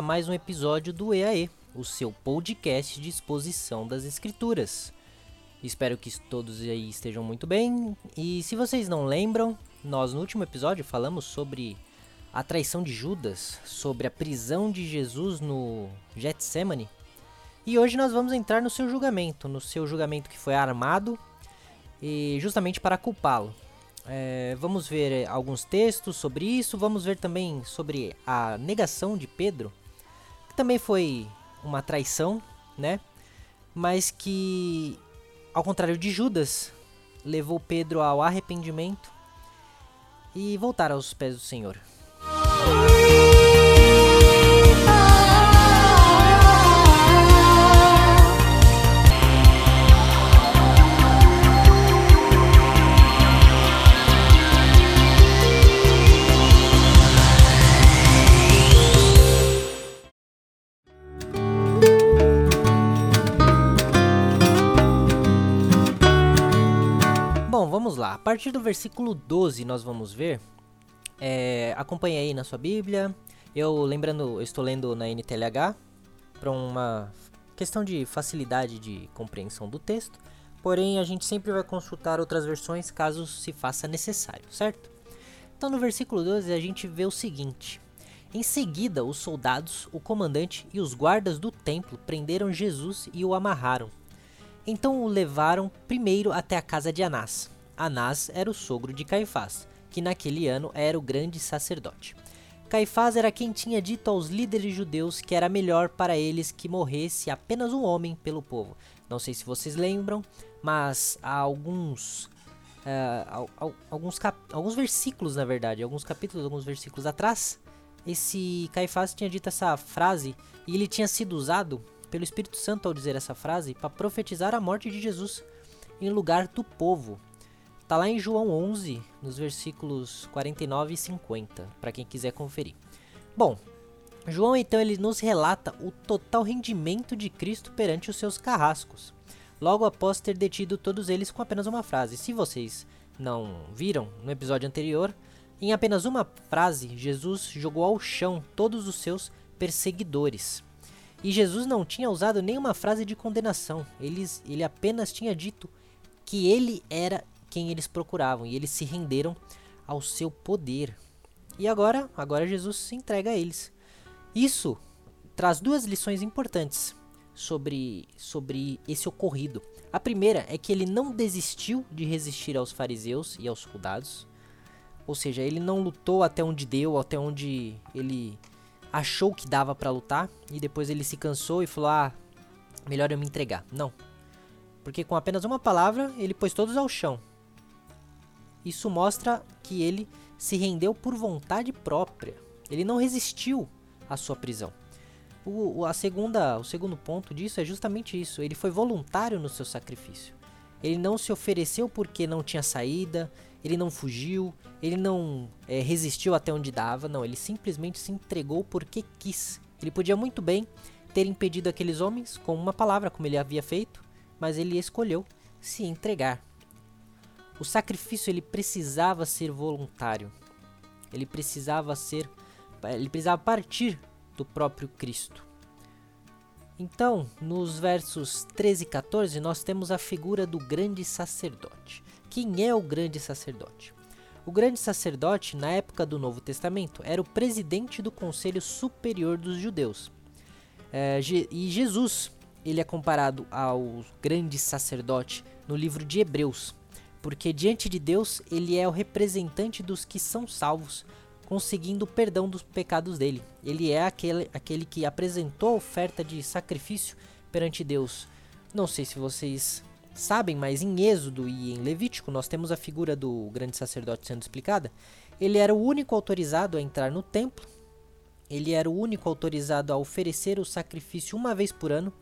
a mais um episódio do EAE, o seu podcast de exposição das escrituras. Espero que todos aí estejam muito bem. E se vocês não lembram, nós no último episódio falamos sobre a traição de Judas, sobre a prisão de Jesus no Getsemane. E hoje nós vamos entrar no seu julgamento, no seu julgamento que foi armado e justamente para culpá-lo. É, vamos ver é, alguns textos sobre isso, vamos ver também sobre a negação de Pedro, também foi uma traição, né? Mas que, ao contrário de Judas, levou Pedro ao arrependimento e voltar aos pés do Senhor. Partir do versículo 12 nós vamos ver. É, acompanhe aí na sua Bíblia. Eu lembrando, eu estou lendo na NTLH para uma questão de facilidade de compreensão do texto. Porém, a gente sempre vai consultar outras versões caso se faça necessário, certo? Então, no versículo 12 a gente vê o seguinte: Em seguida, os soldados, o comandante e os guardas do templo prenderam Jesus e o amarraram. Então o levaram primeiro até a casa de Anás. Anás era o sogro de Caifás, que naquele ano era o grande sacerdote. Caifás era quem tinha dito aos líderes judeus que era melhor para eles que morresse apenas um homem pelo povo. Não sei se vocês lembram, mas há alguns al- al- alguns, alguns versículos, na verdade, alguns capítulos, alguns versículos atrás, esse Caifás tinha dito essa frase e ele tinha sido usado pelo Espírito Santo ao dizer essa frase para profetizar a morte de Jesus em lugar do povo. Tá lá em João 11, nos versículos 49 e 50, para quem quiser conferir. Bom, João então ele nos relata o total rendimento de Cristo perante os seus carrascos, logo após ter detido todos eles com apenas uma frase. Se vocês não viram no episódio anterior, em apenas uma frase, Jesus jogou ao chão todos os seus perseguidores. E Jesus não tinha usado nenhuma frase de condenação, eles, ele apenas tinha dito que ele era quem eles procuravam e eles se renderam ao seu poder. E agora, agora Jesus se entrega a eles. Isso traz duas lições importantes sobre, sobre esse ocorrido. A primeira é que ele não desistiu de resistir aos fariseus e aos soldados. Ou seja, ele não lutou até onde deu, até onde ele achou que dava pra lutar e depois ele se cansou e falou: "Ah, melhor eu me entregar". Não. Porque com apenas uma palavra, ele pôs todos ao chão. Isso mostra que ele se rendeu por vontade própria. Ele não resistiu à sua prisão. O, a segunda, o segundo ponto disso é justamente isso. Ele foi voluntário no seu sacrifício. Ele não se ofereceu porque não tinha saída. Ele não fugiu. Ele não eh, resistiu até onde dava. Não, ele simplesmente se entregou porque quis. Ele podia muito bem ter impedido aqueles homens com uma palavra, como ele havia feito, mas ele escolheu se entregar. O sacrifício ele precisava ser voluntário. Ele precisava ser ele precisava partir do próprio Cristo. Então, nos versos 13 e 14, nós temos a figura do grande sacerdote. Quem é o grande sacerdote? O grande sacerdote, na época do Novo Testamento, era o presidente do Conselho Superior dos Judeus. É, e Jesus, ele é comparado ao grande sacerdote no livro de Hebreus, porque diante de Deus ele é o representante dos que são salvos, conseguindo o perdão dos pecados dele. Ele é aquele, aquele que apresentou a oferta de sacrifício perante Deus. Não sei se vocês sabem, mas em Êxodo e em Levítico nós temos a figura do grande sacerdote sendo explicada. Ele era o único autorizado a entrar no templo, ele era o único autorizado a oferecer o sacrifício uma vez por ano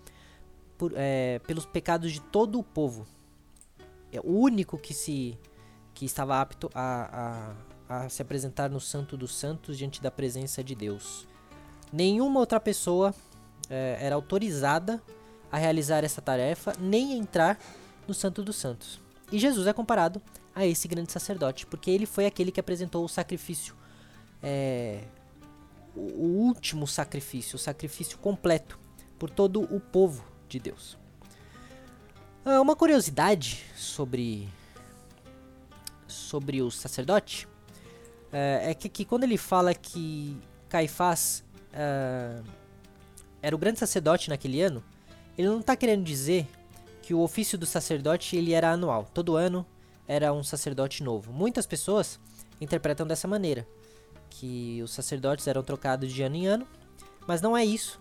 por, é, pelos pecados de todo o povo. É o único que se que estava apto a, a, a se apresentar no Santo dos Santos diante da presença de Deus. Nenhuma outra pessoa é, era autorizada a realizar essa tarefa, nem entrar no Santo dos Santos. E Jesus é comparado a esse grande sacerdote, porque ele foi aquele que apresentou o sacrifício, é, o último sacrifício, o sacrifício completo por todo o povo de Deus. Ah, uma curiosidade sobre sobre o sacerdote é, é que, que, quando ele fala que Caifás uh, era o grande sacerdote naquele ano, ele não está querendo dizer que o ofício do sacerdote ele era anual. Todo ano era um sacerdote novo. Muitas pessoas interpretam dessa maneira, que os sacerdotes eram trocados de ano em ano, mas não é isso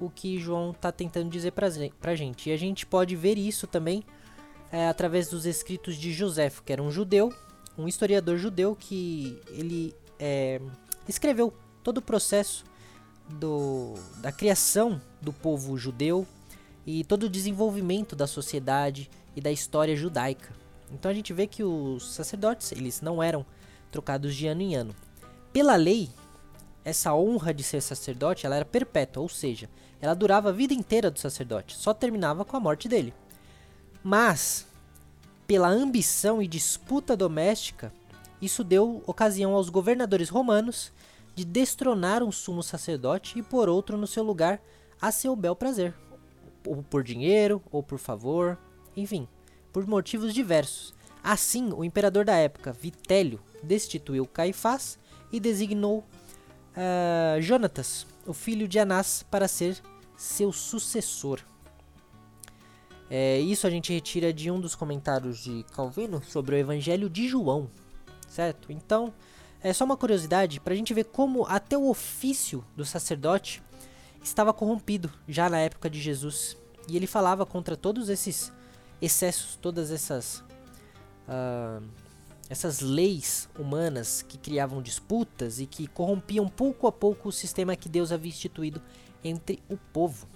o que João está tentando dizer para a gente. E a gente pode ver isso também é, através dos escritos de José, que era um judeu, um historiador judeu que ele é, escreveu todo o processo do, da criação do povo judeu e todo o desenvolvimento da sociedade e da história judaica. Então a gente vê que os sacerdotes eles não eram trocados de ano em ano. Pela lei, essa honra de ser sacerdote ela era perpétua, ou seja, ela durava a vida inteira do sacerdote, só terminava com a morte dele. Mas, pela ambição e disputa doméstica, isso deu ocasião aos governadores romanos de destronar um sumo sacerdote e pôr outro no seu lugar a seu bel prazer, ou por dinheiro, ou por favor, enfim, por motivos diversos. Assim, o imperador da época, Vitélio, destituiu Caifás e designou uh, Jonatas, o filho de Anás, para ser seu sucessor. É, isso a gente retira de um dos comentários de Calvino sobre o Evangelho de João, certo? Então, é só uma curiosidade para a gente ver como até o ofício do sacerdote estava corrompido já na época de Jesus. E ele falava contra todos esses excessos, todas essas, uh, essas leis humanas que criavam disputas e que corrompiam pouco a pouco o sistema que Deus havia instituído entre o povo.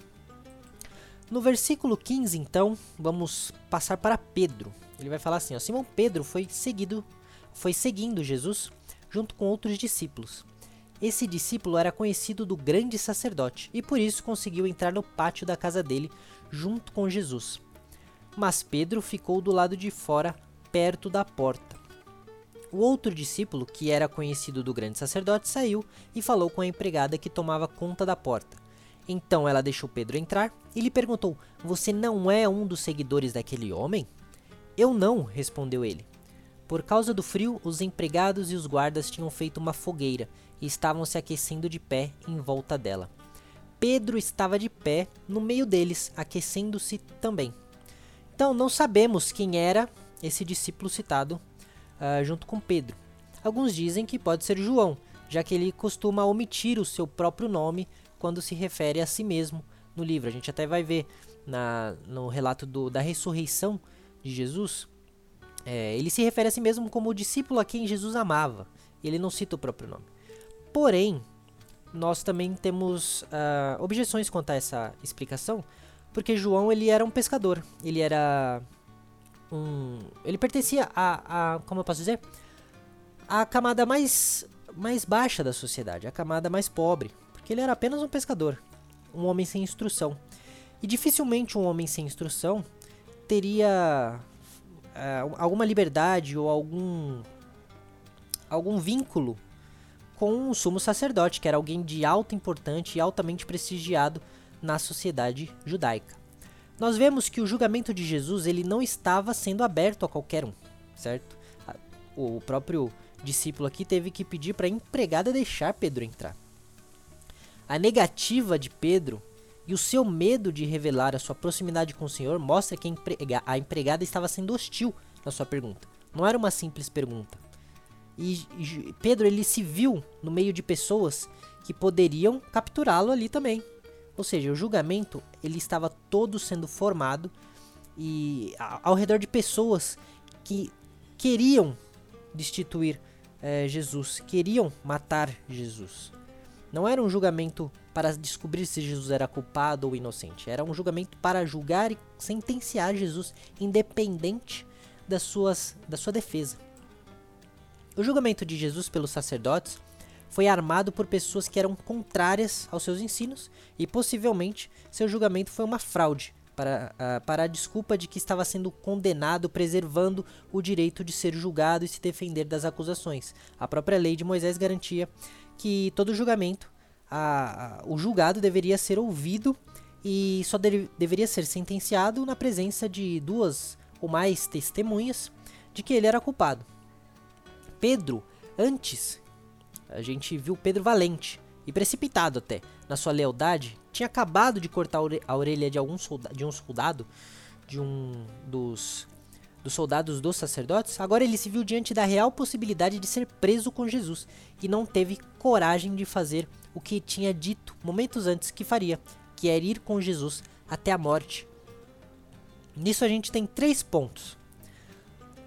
No versículo 15, então, vamos passar para Pedro. Ele vai falar assim: ó, Simão Pedro foi seguido, foi seguindo Jesus junto com outros discípulos. Esse discípulo era conhecido do grande sacerdote e por isso conseguiu entrar no pátio da casa dele junto com Jesus. Mas Pedro ficou do lado de fora, perto da porta. O outro discípulo, que era conhecido do grande sacerdote, saiu e falou com a empregada que tomava conta da porta. Então ela deixou Pedro entrar e lhe perguntou: Você não é um dos seguidores daquele homem? Eu não, respondeu ele. Por causa do frio, os empregados e os guardas tinham feito uma fogueira e estavam se aquecendo de pé em volta dela. Pedro estava de pé no meio deles, aquecendo-se também. Então, não sabemos quem era esse discípulo citado uh, junto com Pedro. Alguns dizem que pode ser João, já que ele costuma omitir o seu próprio nome quando se refere a si mesmo no livro. A gente até vai ver na, no relato do, da ressurreição de Jesus. É, ele se refere a si mesmo como o discípulo a quem Jesus amava. Ele não cita o próprio nome. Porém, nós também temos uh, objeções quanto a essa explicação, porque João ele era um pescador. Ele era um, ele pertencia a, a como eu posso dizer, a camada mais mais baixa da sociedade, a camada mais pobre que ele era apenas um pescador, um homem sem instrução. E dificilmente um homem sem instrução teria uh, alguma liberdade ou algum algum vínculo com o sumo sacerdote, que era alguém de alta importância e altamente prestigiado na sociedade judaica. Nós vemos que o julgamento de Jesus ele não estava sendo aberto a qualquer um, certo? O próprio discípulo aqui teve que pedir para a empregada deixar Pedro entrar. A negativa de Pedro e o seu medo de revelar a sua proximidade com o Senhor mostra que a empregada estava sendo hostil na sua pergunta. Não era uma simples pergunta. E Pedro ele se viu no meio de pessoas que poderiam capturá-lo ali também. Ou seja, o julgamento ele estava todo sendo formado e ao redor de pessoas que queriam destituir é, Jesus, queriam matar Jesus. Não era um julgamento para descobrir se Jesus era culpado ou inocente, era um julgamento para julgar e sentenciar Jesus independente das suas, da sua defesa. O julgamento de Jesus pelos sacerdotes foi armado por pessoas que eram contrárias aos seus ensinos e possivelmente seu julgamento foi uma fraude para, uh, para a desculpa de que estava sendo condenado, preservando o direito de ser julgado e se defender das acusações. A própria lei de Moisés garantia que todo julgamento, o julgado deveria ser ouvido e só de, deveria ser sentenciado na presença de duas ou mais testemunhas de que ele era culpado. Pedro, antes a gente viu Pedro valente e precipitado até na sua lealdade, tinha acabado de cortar a orelha de algum de um soldado, de um dos dos soldados dos sacerdotes, agora ele se viu diante da real possibilidade de ser preso com Jesus e não teve coragem de fazer o que tinha dito momentos antes que faria, que era ir com Jesus até a morte. Nisso a gente tem três pontos.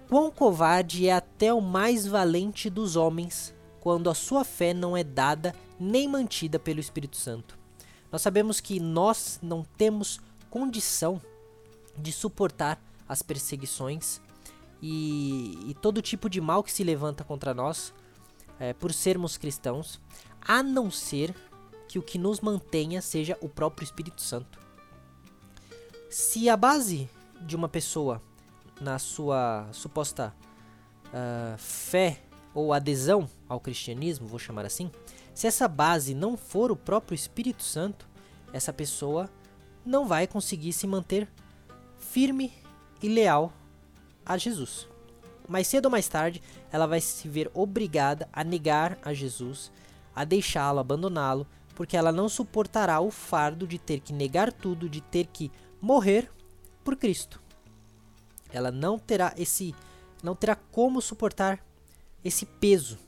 Quão covarde é até o mais valente dos homens quando a sua fé não é dada nem mantida pelo Espírito Santo. Nós sabemos que nós não temos condição de suportar as perseguições e, e todo tipo de mal que se levanta contra nós é, por sermos cristãos, a não ser que o que nos mantenha seja o próprio Espírito Santo. Se a base de uma pessoa na sua suposta uh, fé ou adesão ao cristianismo, vou chamar assim, se essa base não for o próprio Espírito Santo, essa pessoa não vai conseguir se manter firme e leal a Jesus. Mais cedo ou mais tarde, ela vai se ver obrigada a negar a Jesus, a deixá-lo, abandoná-lo, porque ela não suportará o fardo de ter que negar tudo, de ter que morrer por Cristo. Ela não terá esse não terá como suportar esse peso,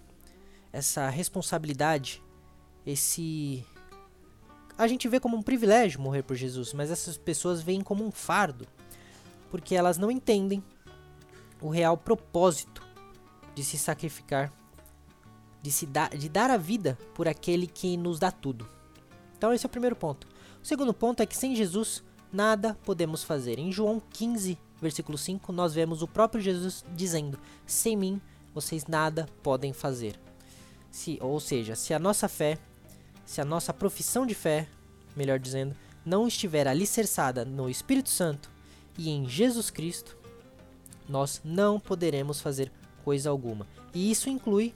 essa responsabilidade, esse a gente vê como um privilégio morrer por Jesus, mas essas pessoas veem como um fardo, porque elas não entendem o real propósito de se sacrificar, de se dar, de dar a vida por aquele que nos dá tudo. Então esse é o primeiro ponto. O segundo ponto é que sem Jesus nada podemos fazer. Em João 15, versículo 5, nós vemos o próprio Jesus dizendo: "Sem mim vocês nada podem fazer". Se, ou seja, se a nossa fé se a nossa profissão de fé, melhor dizendo, não estiver alicerçada no Espírito Santo e em Jesus Cristo, nós não poderemos fazer coisa alguma. E isso inclui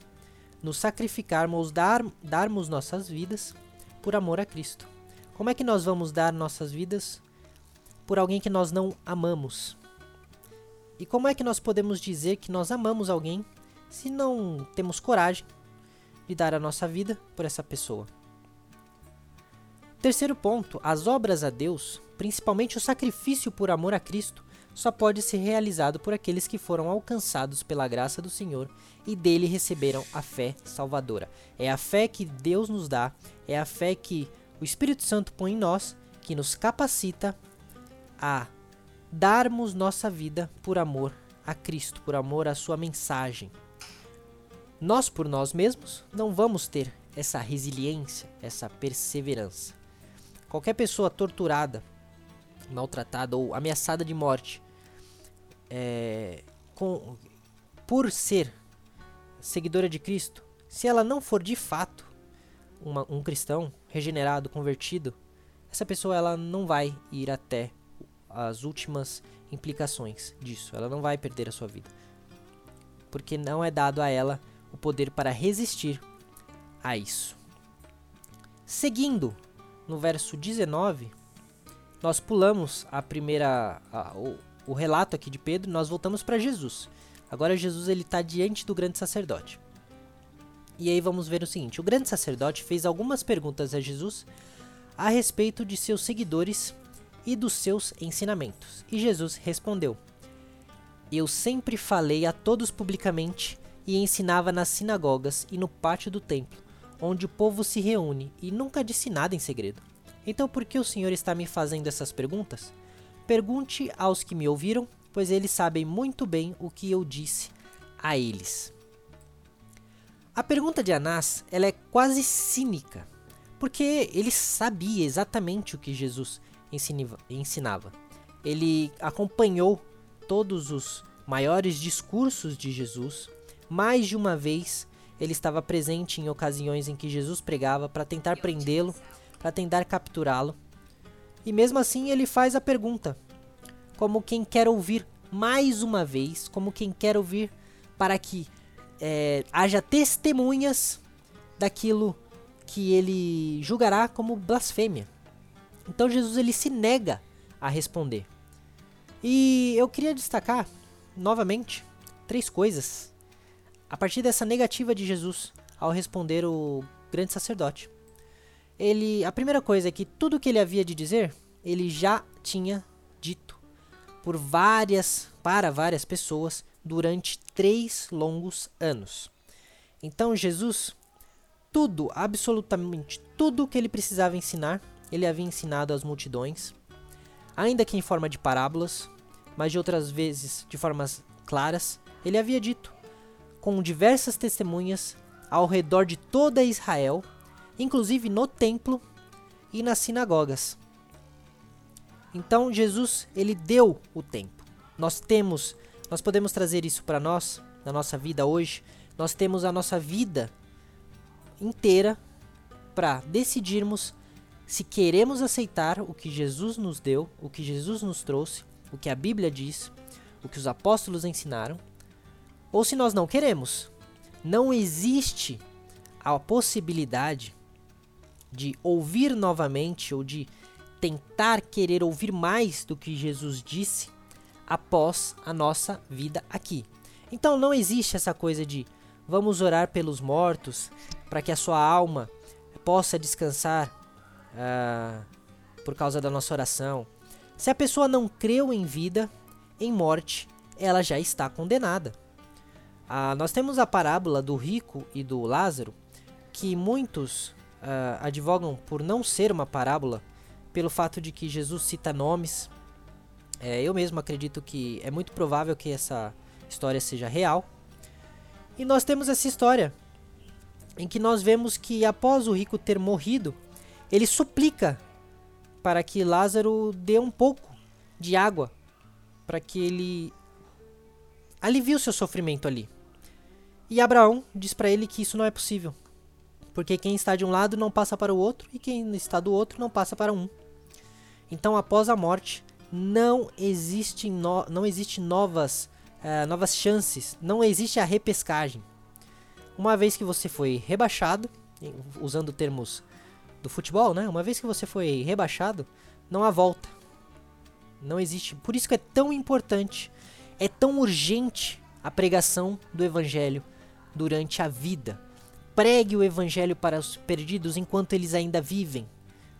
nos sacrificarmos, dar, darmos nossas vidas por amor a Cristo. Como é que nós vamos dar nossas vidas por alguém que nós não amamos? E como é que nós podemos dizer que nós amamos alguém se não temos coragem de dar a nossa vida por essa pessoa? Terceiro ponto, as obras a Deus, principalmente o sacrifício por amor a Cristo, só pode ser realizado por aqueles que foram alcançados pela graça do Senhor e dele receberam a fé salvadora. É a fé que Deus nos dá, é a fé que o Espírito Santo põe em nós, que nos capacita a darmos nossa vida por amor a Cristo, por amor à sua mensagem. Nós por nós mesmos não vamos ter essa resiliência, essa perseverança. Qualquer pessoa torturada, maltratada ou ameaçada de morte é, com, por ser seguidora de Cristo, se ela não for de fato uma, um cristão regenerado, convertido, essa pessoa ela não vai ir até as últimas implicações disso. Ela não vai perder a sua vida. Porque não é dado a ela o poder para resistir a isso. Seguindo no verso 19, nós pulamos a primeira a, o, o relato aqui de Pedro, nós voltamos para Jesus. Agora Jesus ele está diante do grande sacerdote. E aí vamos ver o seguinte: o grande sacerdote fez algumas perguntas a Jesus a respeito de seus seguidores e dos seus ensinamentos. E Jesus respondeu: Eu sempre falei a todos publicamente e ensinava nas sinagogas e no pátio do templo, onde o povo se reúne, e nunca disse nada em segredo. Então por que o Senhor está me fazendo essas perguntas? Pergunte aos que me ouviram, pois eles sabem muito bem o que eu disse a eles. A pergunta de Anás ela é quase cínica, porque ele sabia exatamente o que Jesus ensinava. Ele acompanhou todos os maiores discursos de Jesus. Mais de uma vez ele estava presente em ocasiões em que Jesus pregava para tentar prendê-lo, para tentar capturá-lo. E mesmo assim ele faz a pergunta, como quem quer ouvir mais uma vez, como quem quer ouvir para que é, haja testemunhas daquilo que ele julgará como blasfêmia. Então Jesus ele se nega a responder. E eu queria destacar novamente três coisas a partir dessa negativa de Jesus ao responder o grande sacerdote. Ele, a primeira coisa é que tudo que ele havia de dizer, ele já tinha dito por várias, para várias pessoas durante três longos anos. Então Jesus, tudo, absolutamente tudo que ele precisava ensinar, ele havia ensinado às multidões, ainda que em forma de parábolas, mas de outras vezes de formas claras, ele havia dito com diversas testemunhas ao redor de toda Israel, inclusive no templo e nas sinagogas. Então Jesus, ele deu o tempo. Nós temos, nós podemos trazer isso para nós, na nossa vida hoje. Nós temos a nossa vida inteira para decidirmos se queremos aceitar o que Jesus nos deu, o que Jesus nos trouxe, o que a Bíblia diz, o que os apóstolos ensinaram, ou se nós não queremos. Não existe a possibilidade de ouvir novamente ou de tentar querer ouvir mais do que Jesus disse após a nossa vida aqui. Então não existe essa coisa de vamos orar pelos mortos para que a sua alma possa descansar uh, por causa da nossa oração. Se a pessoa não creu em vida, em morte, ela já está condenada. Ah, nós temos a parábola do rico e do Lázaro, que muitos ah, advogam por não ser uma parábola, pelo fato de que Jesus cita nomes. É, eu mesmo acredito que é muito provável que essa história seja real. E nós temos essa história em que nós vemos que após o rico ter morrido, ele suplica para que Lázaro dê um pouco de água para que ele alivie o seu sofrimento ali. E Abraão diz para ele que isso não é possível, porque quem está de um lado não passa para o outro e quem está do outro não passa para um. Então, após a morte, não existe, no, não existe novas, uh, novas chances, não existe a repescagem. Uma vez que você foi rebaixado, usando termos do futebol, né? Uma vez que você foi rebaixado, não há volta. Não existe. Por isso que é tão importante, é tão urgente a pregação do evangelho durante a vida. Pregue o evangelho para os perdidos enquanto eles ainda vivem,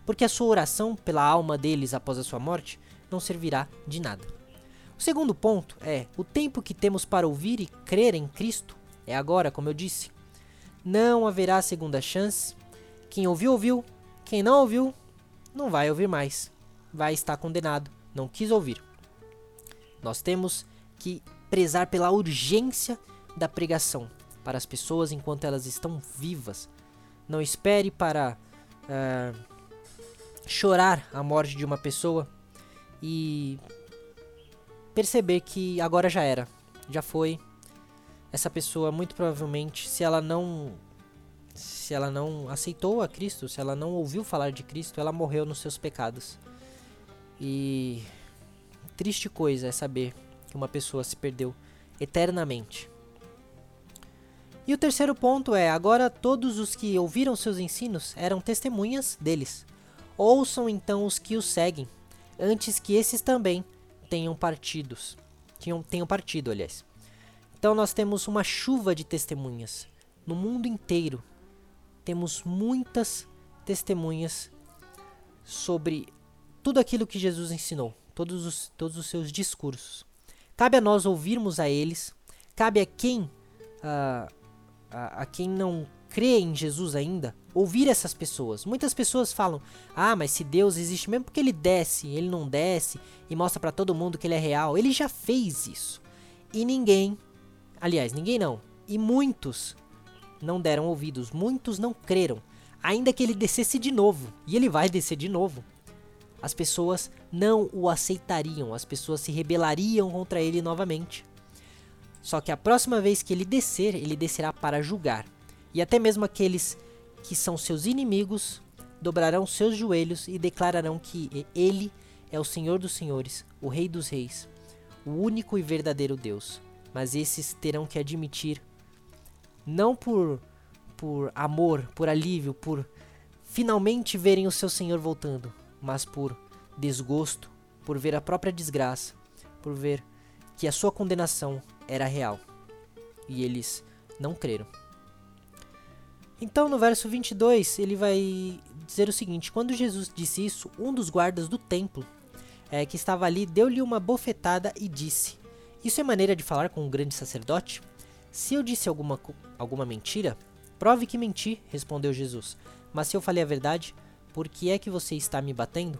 porque a sua oração pela alma deles após a sua morte não servirá de nada. O segundo ponto é: o tempo que temos para ouvir e crer em Cristo é agora, como eu disse. Não haverá segunda chance. Quem ouviu, ouviu. Quem não ouviu, não vai ouvir mais. Vai estar condenado. Não quis ouvir. Nós temos que prezar pela urgência da pregação para as pessoas enquanto elas estão vivas. Não espere para uh, chorar a morte de uma pessoa e perceber que agora já era, já foi. Essa pessoa muito provavelmente, se ela não se ela não aceitou a Cristo, se ela não ouviu falar de Cristo, ela morreu nos seus pecados. E triste coisa é saber que uma pessoa se perdeu eternamente. E o terceiro ponto é: agora todos os que ouviram seus ensinos eram testemunhas deles. Ouçam então os que os seguem, antes que esses também tenham partidos. Tenham, tenham partido, aliás. Então nós temos uma chuva de testemunhas no mundo inteiro. Temos muitas testemunhas sobre tudo aquilo que Jesus ensinou, todos os, todos os seus discursos. Cabe a nós ouvirmos a eles, cabe a quem uh, a, a quem não crer em Jesus ainda, ouvir essas pessoas. Muitas pessoas falam: "Ah, mas se Deus existe mesmo porque ele desce, ele não desce e mostra para todo mundo que ele é real". Ele já fez isso. E ninguém, aliás, ninguém não, e muitos não deram ouvidos, muitos não creram, ainda que ele descesse de novo, e ele vai descer de novo. As pessoas não o aceitariam, as pessoas se rebelariam contra ele novamente. Só que a próxima vez que ele descer, ele descerá para julgar. E até mesmo aqueles que são seus inimigos dobrarão seus joelhos e declararão que ele é o Senhor dos Senhores, o Rei dos Reis, o único e verdadeiro Deus. Mas esses terão que admitir, não por, por amor, por alívio, por finalmente verem o seu Senhor voltando, mas por desgosto, por ver a própria desgraça, por ver que a sua condenação era real. E eles não creram. Então, no verso 22, ele vai dizer o seguinte: Quando Jesus disse isso, um dos guardas do templo é, que estava ali deu-lhe uma bofetada e disse: Isso é maneira de falar com um grande sacerdote? Se eu disse alguma, alguma mentira, prove que menti, respondeu Jesus. Mas se eu falei a verdade, por que é que você está me batendo?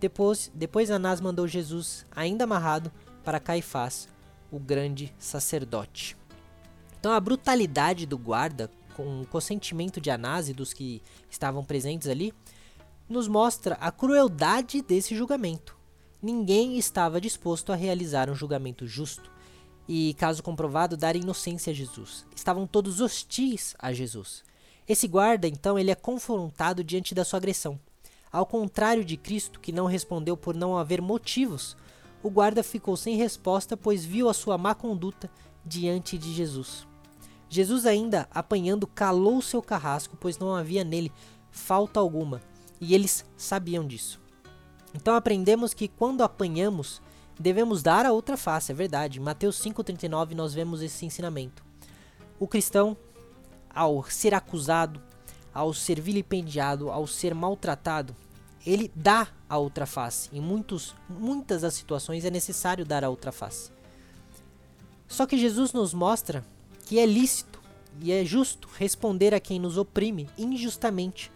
Depois, depois Anás mandou Jesus, ainda amarrado, para Caifás, o grande sacerdote. Então a brutalidade do guarda, com o consentimento de Anás e dos que estavam presentes ali, nos mostra a crueldade desse julgamento. Ninguém estava disposto a realizar um julgamento justo e, caso comprovado, dar inocência a Jesus. Estavam todos hostis a Jesus. Esse guarda, então, ele é confrontado diante da sua agressão. Ao contrário de Cristo, que não respondeu por não haver motivos o guarda ficou sem resposta, pois viu a sua má conduta diante de Jesus. Jesus, ainda apanhando, calou seu carrasco, pois não havia nele falta alguma, e eles sabiam disso. Então aprendemos que quando apanhamos, devemos dar a outra face, é verdade. Em Mateus 5,39 nós vemos esse ensinamento. O cristão, ao ser acusado, ao ser vilipendiado, ao ser maltratado, ele dá a outra face. Em muitos, muitas das situações é necessário dar a outra face. Só que Jesus nos mostra que é lícito e é justo responder a quem nos oprime injustamente,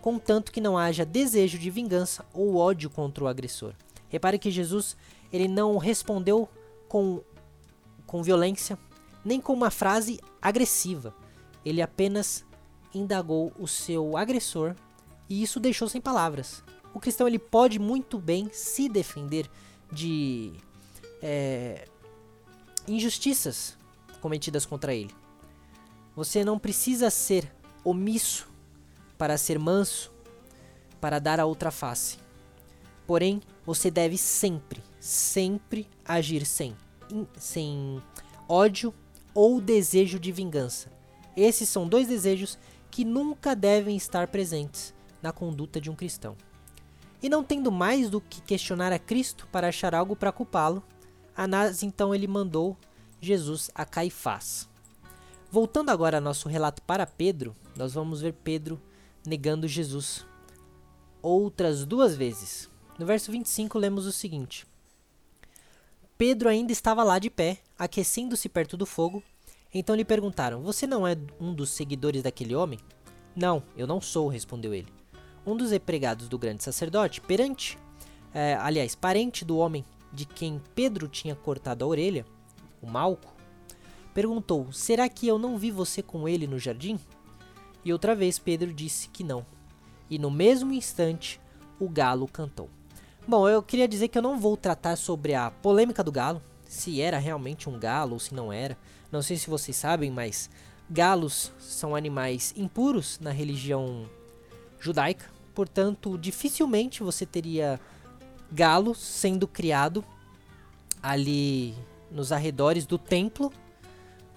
contanto que não haja desejo de vingança ou ódio contra o agressor. Repare que Jesus ele não respondeu com, com violência, nem com uma frase agressiva. Ele apenas indagou o seu agressor e isso deixou sem palavras. O cristão ele pode muito bem se defender de é, injustiças cometidas contra ele. Você não precisa ser omisso para ser manso, para dar a outra face. Porém, você deve sempre, sempre agir sem, sem ódio ou desejo de vingança. Esses são dois desejos que nunca devem estar presentes na conduta de um cristão. E não tendo mais do que questionar a Cristo para achar algo para culpá-lo, Anás então ele mandou Jesus a Caifás. Voltando agora ao nosso relato para Pedro, nós vamos ver Pedro negando Jesus outras duas vezes. No verso 25 lemos o seguinte: Pedro ainda estava lá de pé, aquecendo-se perto do fogo. Então lhe perguntaram: Você não é um dos seguidores daquele homem? Não, eu não sou, respondeu ele um dos empregados do grande sacerdote, perante, é, aliás, parente do homem de quem Pedro tinha cortado a orelha, o Malco, perguntou: Será que eu não vi você com ele no jardim? E outra vez Pedro disse que não. E no mesmo instante, o galo cantou. Bom, eu queria dizer que eu não vou tratar sobre a polêmica do galo, se era realmente um galo ou se não era. Não sei se vocês sabem, mas galos são animais impuros na religião judaica. Portanto, dificilmente você teria galo sendo criado ali nos arredores do templo,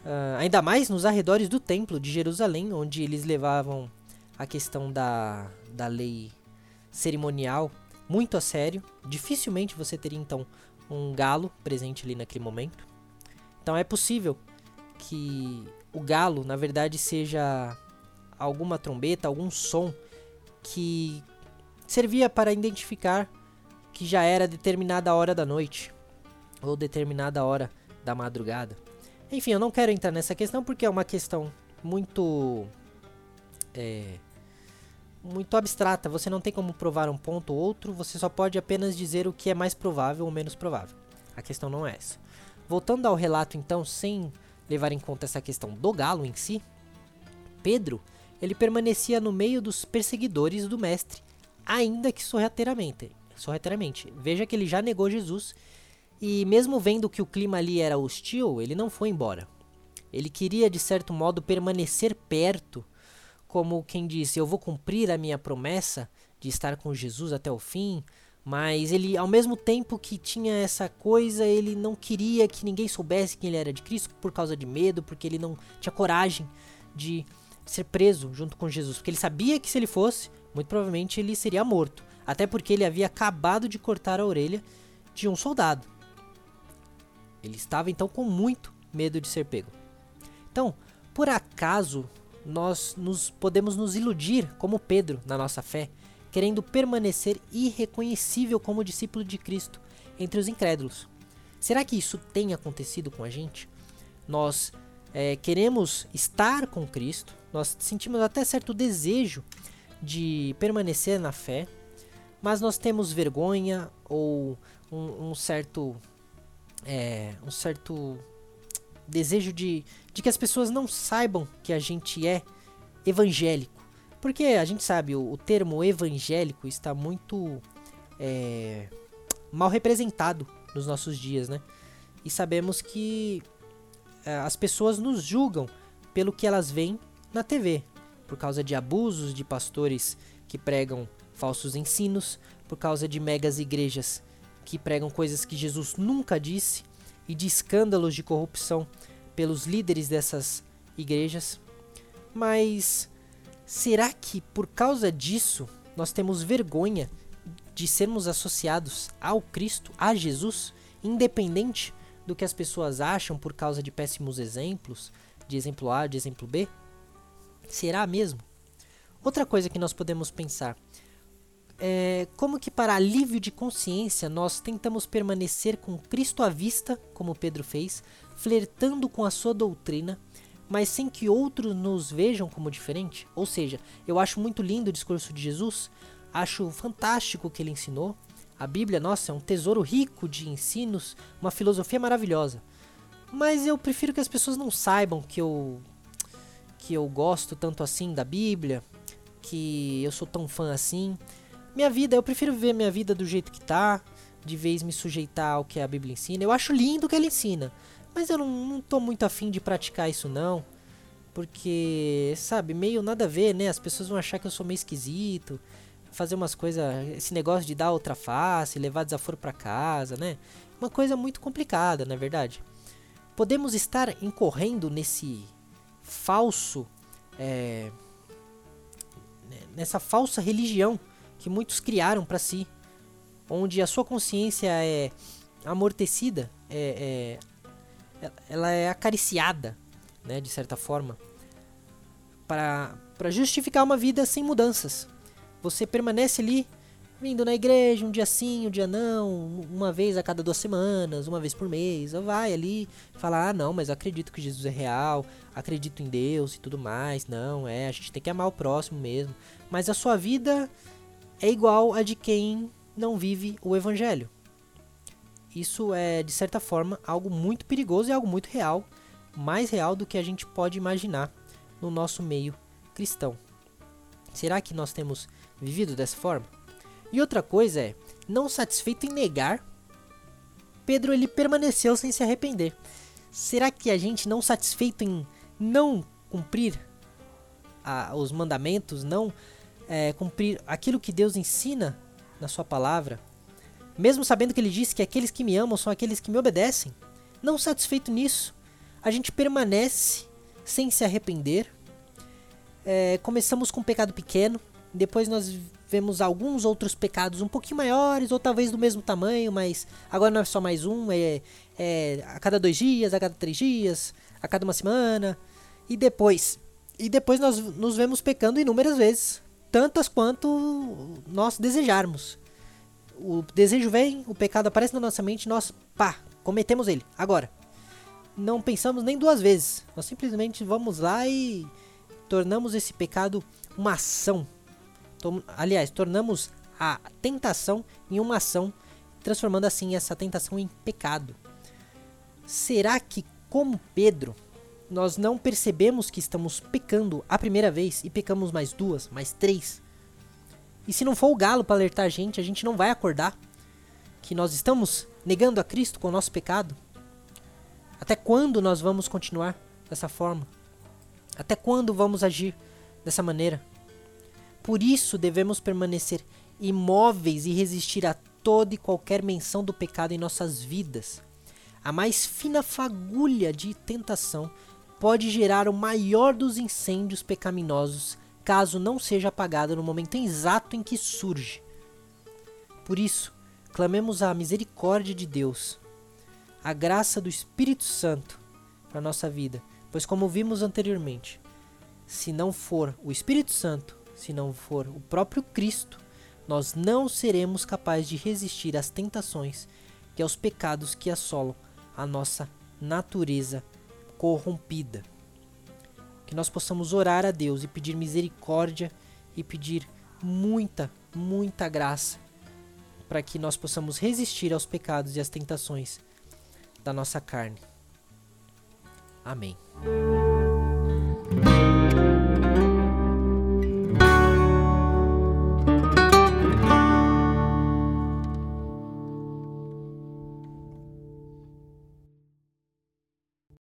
uh, ainda mais nos arredores do templo de Jerusalém, onde eles levavam a questão da, da lei cerimonial muito a sério. Dificilmente você teria então um galo presente ali naquele momento. Então é possível que o galo, na verdade, seja alguma trombeta, algum som que servia para identificar que já era determinada hora da noite ou determinada hora da madrugada. Enfim, eu não quero entrar nessa questão porque é uma questão muito é, muito abstrata. Você não tem como provar um ponto ou outro, você só pode apenas dizer o que é mais provável ou menos provável. A questão não é essa. Voltando ao relato, então, sem levar em conta essa questão do galo em si, Pedro ele permanecia no meio dos perseguidores do mestre, ainda que sorrateiramente. sorrateiramente. Veja que ele já negou Jesus e mesmo vendo que o clima ali era hostil, ele não foi embora. Ele queria de certo modo permanecer perto, como quem disse: "Eu vou cumprir a minha promessa de estar com Jesus até o fim". Mas ele, ao mesmo tempo que tinha essa coisa, ele não queria que ninguém soubesse quem ele era de Cristo por causa de medo, porque ele não tinha coragem de ser preso junto com Jesus, porque ele sabia que se ele fosse, muito provavelmente ele seria morto, até porque ele havia acabado de cortar a orelha de um soldado. Ele estava então com muito medo de ser pego. Então, por acaso nós nos podemos nos iludir como Pedro na nossa fé, querendo permanecer irreconhecível como discípulo de Cristo entre os incrédulos. Será que isso tem acontecido com a gente? Nós é, queremos estar com Cristo, nós sentimos até certo desejo de permanecer na fé, mas nós temos vergonha ou um, um certo é, um certo desejo de, de que as pessoas não saibam que a gente é evangélico. Porque a gente sabe, o, o termo evangélico está muito é, mal representado nos nossos dias, né? E sabemos que é, as pessoas nos julgam pelo que elas veem na TV, por causa de abusos de pastores que pregam falsos ensinos, por causa de megas igrejas que pregam coisas que Jesus nunca disse e de escândalos de corrupção pelos líderes dessas igrejas. Mas será que por causa disso nós temos vergonha de sermos associados ao Cristo, a Jesus, independente do que as pessoas acham por causa de péssimos exemplos, de exemplo A, de exemplo B? Será mesmo? Outra coisa que nós podemos pensar é como que para alívio de consciência nós tentamos permanecer com Cristo à vista, como Pedro fez, flertando com a sua doutrina, mas sem que outros nos vejam como diferente? Ou seja, eu acho muito lindo o discurso de Jesus, acho fantástico o que ele ensinou. A Bíblia, nossa, é um tesouro rico de ensinos, uma filosofia maravilhosa. Mas eu prefiro que as pessoas não saibam que eu que eu gosto tanto assim da Bíblia, que eu sou tão fã assim. Minha vida, eu prefiro viver minha vida do jeito que tá, de vez me sujeitar ao que a Bíblia ensina. Eu acho lindo o que ela ensina, mas eu não, não tô muito afim de praticar isso não. Porque, sabe, meio nada a ver, né? As pessoas vão achar que eu sou meio esquisito. Fazer umas coisas. Esse negócio de dar outra face, levar desaforo para casa, né? Uma coisa muito complicada, na é verdade. Podemos estar incorrendo nesse falso. É, nessa falsa religião que muitos criaram para si, onde a sua consciência é amortecida, é, é, ela é acariciada, né, de certa forma, para justificar uma vida sem mudanças. Você permanece ali vindo na igreja um dia sim, um dia não, uma vez a cada duas semanas, uma vez por mês, ou vai ali falar, ah não, mas eu acredito que Jesus é real, acredito em Deus e tudo mais, não, é, a gente tem que amar o próximo mesmo, mas a sua vida é igual a de quem não vive o evangelho. Isso é, de certa forma, algo muito perigoso e algo muito real, mais real do que a gente pode imaginar no nosso meio cristão. Será que nós temos vivido dessa forma? E outra coisa é, não satisfeito em negar, Pedro ele permaneceu sem se arrepender. Será que a gente não satisfeito em não cumprir a, os mandamentos, não é, cumprir aquilo que Deus ensina na sua palavra, mesmo sabendo que ele disse que aqueles que me amam são aqueles que me obedecem, não satisfeito nisso, a gente permanece sem se arrepender. É, começamos com um pecado pequeno, depois nós vemos alguns outros pecados um pouquinho maiores, ou talvez do mesmo tamanho, mas agora não é só mais um, é, é a cada dois dias, a cada três dias, a cada uma semana. E depois, e depois nós nos vemos pecando inúmeras vezes, tantas quanto nós desejarmos. O desejo vem, o pecado aparece na nossa mente, nós, pá, cometemos ele. Agora, não pensamos nem duas vezes. Nós simplesmente vamos lá e tornamos esse pecado uma ação. Tom, aliás, tornamos a tentação em uma ação, transformando assim essa tentação em pecado. Será que, como Pedro, nós não percebemos que estamos pecando a primeira vez e pecamos mais duas, mais três? E se não for o galo para alertar a gente, a gente não vai acordar que nós estamos negando a Cristo com o nosso pecado? Até quando nós vamos continuar dessa forma? Até quando vamos agir dessa maneira? Por isso devemos permanecer imóveis e resistir a toda e qualquer menção do pecado em nossas vidas. A mais fina fagulha de tentação pode gerar o maior dos incêndios pecaminosos, caso não seja apagada no momento exato em que surge. Por isso, clamemos a misericórdia de Deus, a graça do Espírito Santo para nossa vida, pois, como vimos anteriormente, se não for o Espírito Santo, se não for o próprio Cristo, nós não seremos capazes de resistir às tentações e aos pecados que assolam a nossa natureza corrompida. Que nós possamos orar a Deus e pedir misericórdia e pedir muita, muita graça para que nós possamos resistir aos pecados e às tentações da nossa carne. Amém.